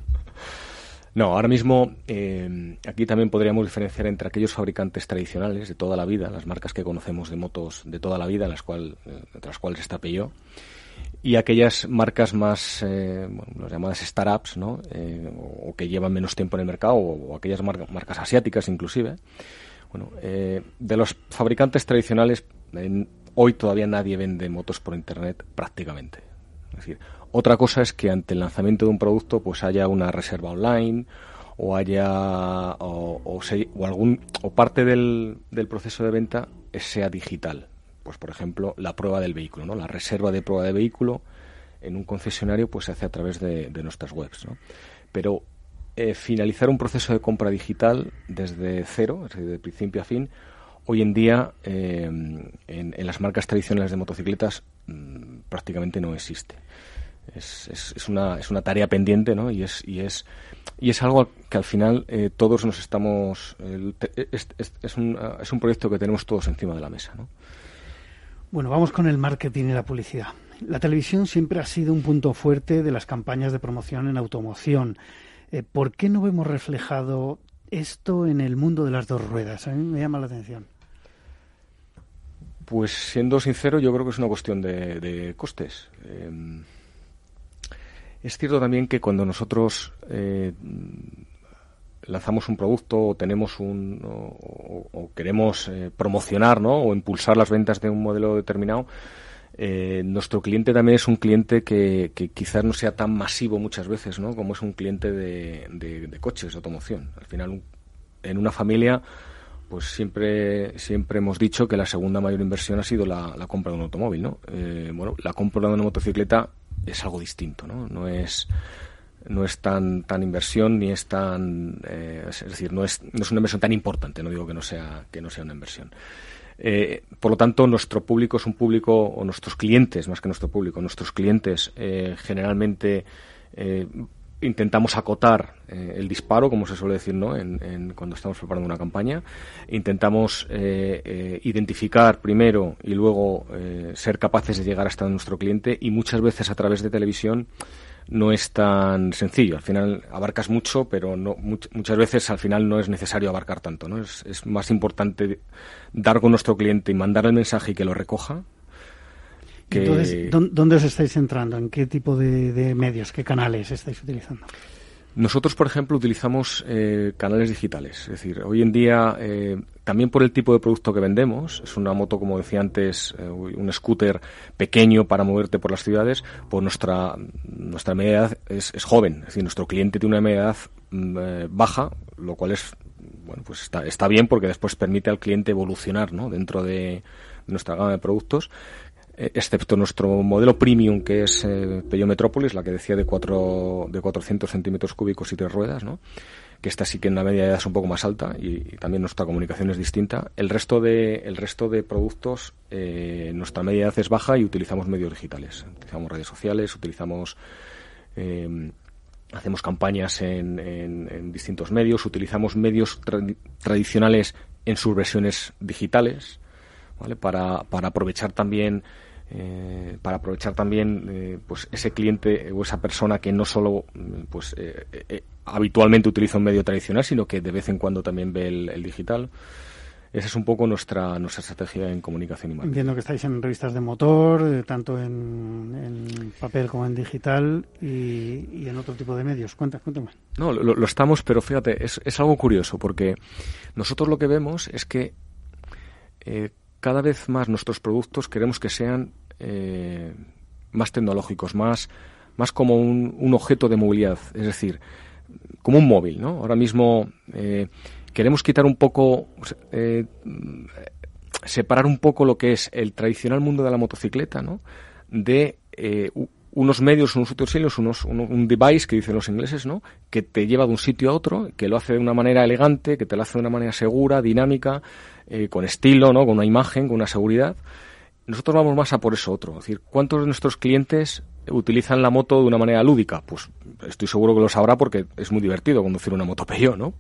no, ahora mismo eh, aquí también podríamos diferenciar entre aquellos fabricantes tradicionales de toda la vida, las marcas que conocemos de motos de toda la vida, las cual, eh, entre las cuales está Peugeot, y aquellas marcas más, eh, las llamadas startups, ¿no? o que llevan menos tiempo en el mercado, o, aquellas marcas asiáticas inclusive, bueno, eh, de los fabricantes tradicionales, hoy todavía nadie vende motos por Internet prácticamente. Es decir, otra cosa es que ante el lanzamiento de un producto pues haya una reserva online o haya o, algún o parte del, proceso de venta sea digital. Pues por ejemplo, la prueba del vehículo, ¿no? La reserva de prueba de vehículo en un concesionario pues se hace a través de, de nuestras webs, ¿no? Pero eh, finalizar un proceso de compra digital desde cero, es decir, de principio a fin, hoy en día eh, en, las marcas tradicionales de motocicletas mm, prácticamente no existe. Es, una, es una tarea pendiente ¿no? y, es, y, es, y es algo que al final eh, todos nos estamos... es, es, un, es un proyecto que tenemos todos encima de la mesa. ¿no? Bueno, vamos con el marketing y la publicidad. La televisión siempre ha sido un punto fuerte de las campañas de promoción en automoción. Eh, ¿Por qué no vemos reflejado esto en el mundo de las dos ruedas? A mí me llama la atención. Pues siendo sincero, yo creo que es una cuestión de, costes. Em, es cierto también que cuando nosotros eh, lanzamos un producto o tenemos un o, queremos eh, promocionar, ¿no? O impulsar las ventas de un modelo determinado, eh, nuestro cliente también es un cliente que, quizás no sea tan masivo muchas veces, ¿no? Como es un cliente de, coches, de automoción. Al final, en una familia, pues siempre, siempre hemos dicho que la segunda mayor inversión ha sido la, compra de un automóvil, ¿no? Eh, bueno, la compra de una motocicleta es algo distinto, ¿no? No es no es tan tan inversión ni es tan eh, es decir no es no es una inversión tan importante no digo que no sea que no sea una inversión eh, por lo tanto nuestro público es un público o nuestros clientes más que nuestro público nuestros clientes generalmente intentamos acotar eh, el disparo, como se suele decir, ¿no? En, cuando estamos preparando una campaña. Intentamos eh, eh, identificar primero y luego ser capaces de llegar hasta nuestro cliente y muchas veces a través de televisión no es tan sencillo. Al final abarcas mucho, pero no, muchas veces al final no es necesario abarcar tanto. ¿no? Es, es más importante dar con nuestro cliente y mandar el mensaje y que lo recoja entonces, ¿dónde os estáis centrando? ¿En qué tipo de, medios, qué canales estáis utilizando? Nosotros, por ejemplo, utilizamos eh, canales digitales. Es decir, hoy en día, eh, también por el tipo de producto que vendemos, es una moto, como decía antes, eh, un scooter pequeño para moverte por las ciudades, pues nuestra, nuestra media edad es, joven. Es decir, nuestro cliente tiene una media edad mm, baja, lo cual es, bueno, pues está, está bien porque después permite al cliente evolucionar, ¿no? Dentro de nuestra gama de productos eh, excepto nuestro modelo premium, que es eh, Metrópolis, la que decía de, cuatro, de 400 centímetros cúbicos y tres ruedas, ¿no? que esta sí que en la media edad es un poco más alta y, también nuestra comunicación es distinta. El resto de, el resto de productos, eh, nuestra media edad es baja y utilizamos medios digitales. Utilizamos redes sociales, utilizamos... Eh, hacemos campañas en, en, distintos medios, utilizamos medios tradicionales en sus versiones digitales, ¿vale? Para, para aprovechar también eh, para aprovechar también eh, pues ese cliente o esa persona que no solo pues eh, habitualmente utiliza un medio tradicional sino que de vez en cuando también ve el, digital esa es un poco nuestra nuestra estrategia en comunicación y marketing. Entiendo que estáis en revistas de motor, tanto en, papel como en digital y, en otro tipo de medios. Cuéntame, cuéntame. No, lo, estamos, pero fíjate, es, es, algo curioso porque nosotros lo que vemos es que cada vez más nuestros productos queremos que sean eh, más tecnológicos, más, más como un, objeto de movilidad, es decir, como un móvil, ¿no? Ahora mismo eh, queremos quitar un poco, eh, separar un poco lo que es el tradicional mundo de la motocicleta, ¿no? De unos medios, unos utensilios, unos, un, device que dicen los ingleses, ¿no? Que te lleva de un sitio a otro, que lo hace de una manera elegante, que te lo hace de una manera segura, dinámica, eh, con estilo, ¿no? Con una imagen, con una seguridad. Nosotros vamos más a por eso otro. Es decir, ¿cuántos de nuestros clientes utilizan la moto de una manera lúdica? Pues estoy seguro que lo sabrá porque es muy divertido conducir una moto Peugeot, ¿no?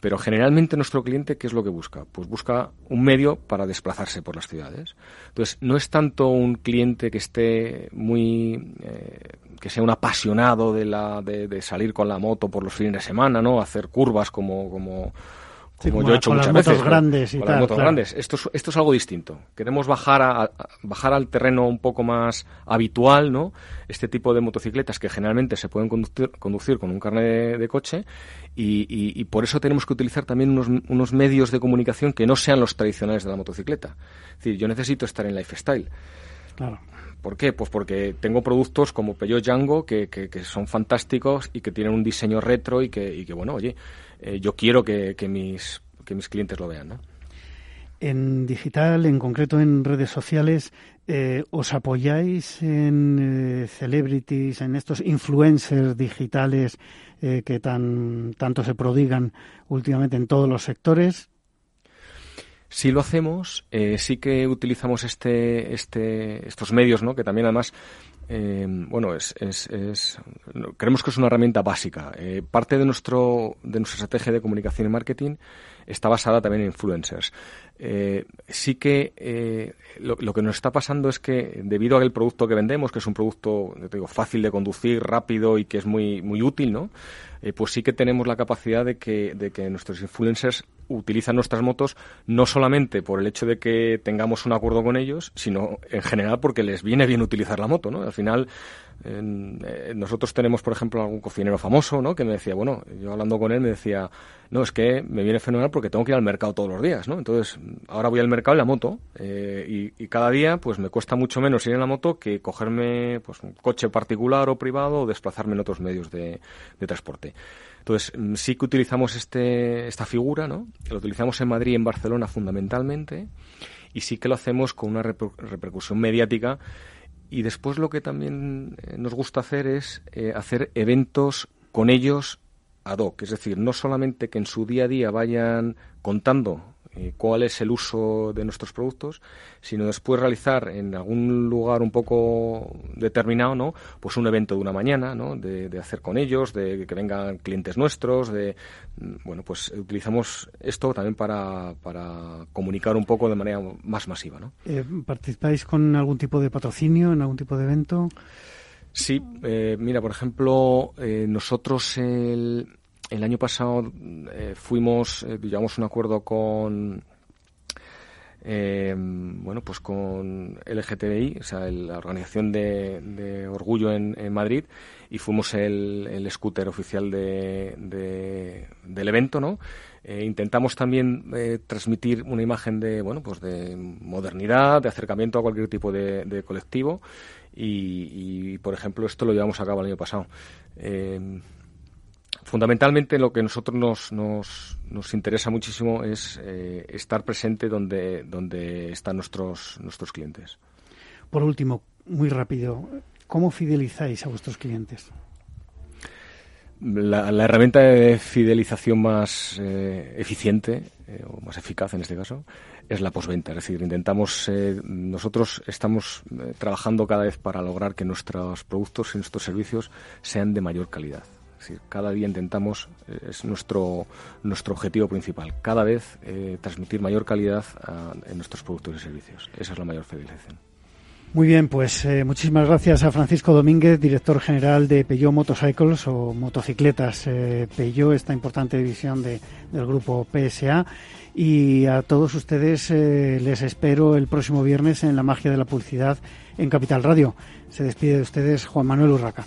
Pero generalmente nuestro cliente, ¿qué es lo que busca? Pues busca un medio para desplazarse por las ciudades. Entonces, no es tanto un cliente que esté muy... Eh, que sea un apasionado de, la, de, de, salir con la moto por los fines de semana, ¿no? Hacer curvas como, como como, yo he hecho muchas veces. Grandes y las motos grandes. Esto es, esto es algo distinto. Queremos bajar, a, bajar al terreno un poco más habitual, ¿no? Este tipo de motocicletas que generalmente se pueden conducir, conducir con un carnet de, coche y, y, por eso tenemos que utilizar también unos, unos medios de comunicación que no sean los tradicionales de la motocicleta. Es decir, yo necesito estar en lifestyle. Claro. ¿Por qué? Pues porque tengo productos como Peugeot Django que, que, que son fantásticos y que tienen un diseño retro y que, que bueno, oye, eh, yo quiero que, mis, que mis clientes lo vean. ¿no? En digital, en concreto en redes sociales, eh, ¿os apoyáis en eh, celebrities, en estos influencers digitales que tan, tanto se prodigan últimamente en todos los sectores? Sí lo hacemos, sí que utilizamos este, este, estos medios, ¿no? que también además eh, bueno, es, es, creemos que es una herramienta básica. Eh, parte de, nuestro, de nuestra estrategia de comunicación y marketing está basada también en influencers. Eh, sí que eh, lo, que nos está pasando es que debido al producto que vendemos, que es un producto te digo, fácil de conducir, rápido y que es muy, muy útil, ¿no? Eh, pues sí que tenemos la capacidad de que, de que nuestros influencers utilizan nuestras motos no solamente por el hecho de que tengamos un acuerdo con ellos, sino en general porque les viene bien utilizar la moto, ¿no? Al final, nosotros tenemos, por ejemplo, algún cocinero famoso, ¿no? Que me decía, bueno, yo hablando con él me decía, no, es que me viene fenomenal porque tengo que ir al mercado todos los días, ¿no? Entonces, ahora voy al mercado en la moto eh, y, cada día, pues me cuesta mucho menos ir en la moto que cogerme, pues, un coche particular o privado o desplazarme en otros medios de, transporte. Entonces, mm, sí que utilizamos este, esta figura, ¿no? lo utilizamos en Madrid y en Barcelona fundamentalmente y sí que lo hacemos con una repercusión mediática y después lo que también eh, nos gusta hacer es eh, hacer eventos con ellos ad hoc, es decir, no solamente que en su día a día vayan contando eh, cuál es el uso de nuestros productos, sino después realizar en algún lugar un poco determinado, ¿no? Pues un evento de una mañana, ¿no? De, hacer con ellos, de que vengan clientes nuestros, de mm, bueno, pues utilizamos esto también para, para comunicar un poco de manera más masiva, ¿no? Eh, ¿Participáis con algún tipo de patrocinio en algún tipo de evento? Sí, eh, mira, por ejemplo, nosotros el, el año pasado eh, fuimos, eh, llegamos a un acuerdo con, eh, bueno, pues con LGTBI, o sea, la organización de, orgullo en, Madrid, y fuimos el, scooter oficial de, del evento, ¿no? intentamos también transmitir una imagen de, bueno, pues de modernidad, de acercamiento a cualquier tipo de, colectivo, y, por ejemplo, esto lo llevamos a cabo el año pasado fundamentalmente lo que a nosotros nos, nos, nos interesa muchísimo es eh, estar presente donde, donde están nuestros, nuestros clientes. Por último, muy rápido, ¿cómo fidelizáis a vuestros clientes? La, herramienta de fidelización más eh, eficiente eh, o más eficaz en este caso es la postventa. Es decir, intentamos, nosotros estamos trabajando cada vez para lograr que nuestros productos y nuestros servicios sean de mayor calidad cada día intentamos, eh, es nuestro, nuestro objetivo principal, cada vez eh, transmitir mayor calidad en nuestros productos y servicios. Esa es la mayor fidelización. Muy bien, pues eh, muchísimas gracias a Francisco Domínguez, director general de Peugeot Motorcycles o Motocicletas eh, esta importante división de, del grupo PSA. Y a todos ustedes les espero el próximo viernes en la magia de la publicidad en Capital Radio. Se despide de ustedes Juan Manuel Urraca.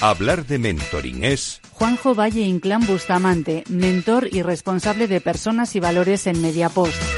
Hablar de mentoring es... Juanjo Valle Inclán Bustamante, mentor y responsable de personas y valores en Mediapost.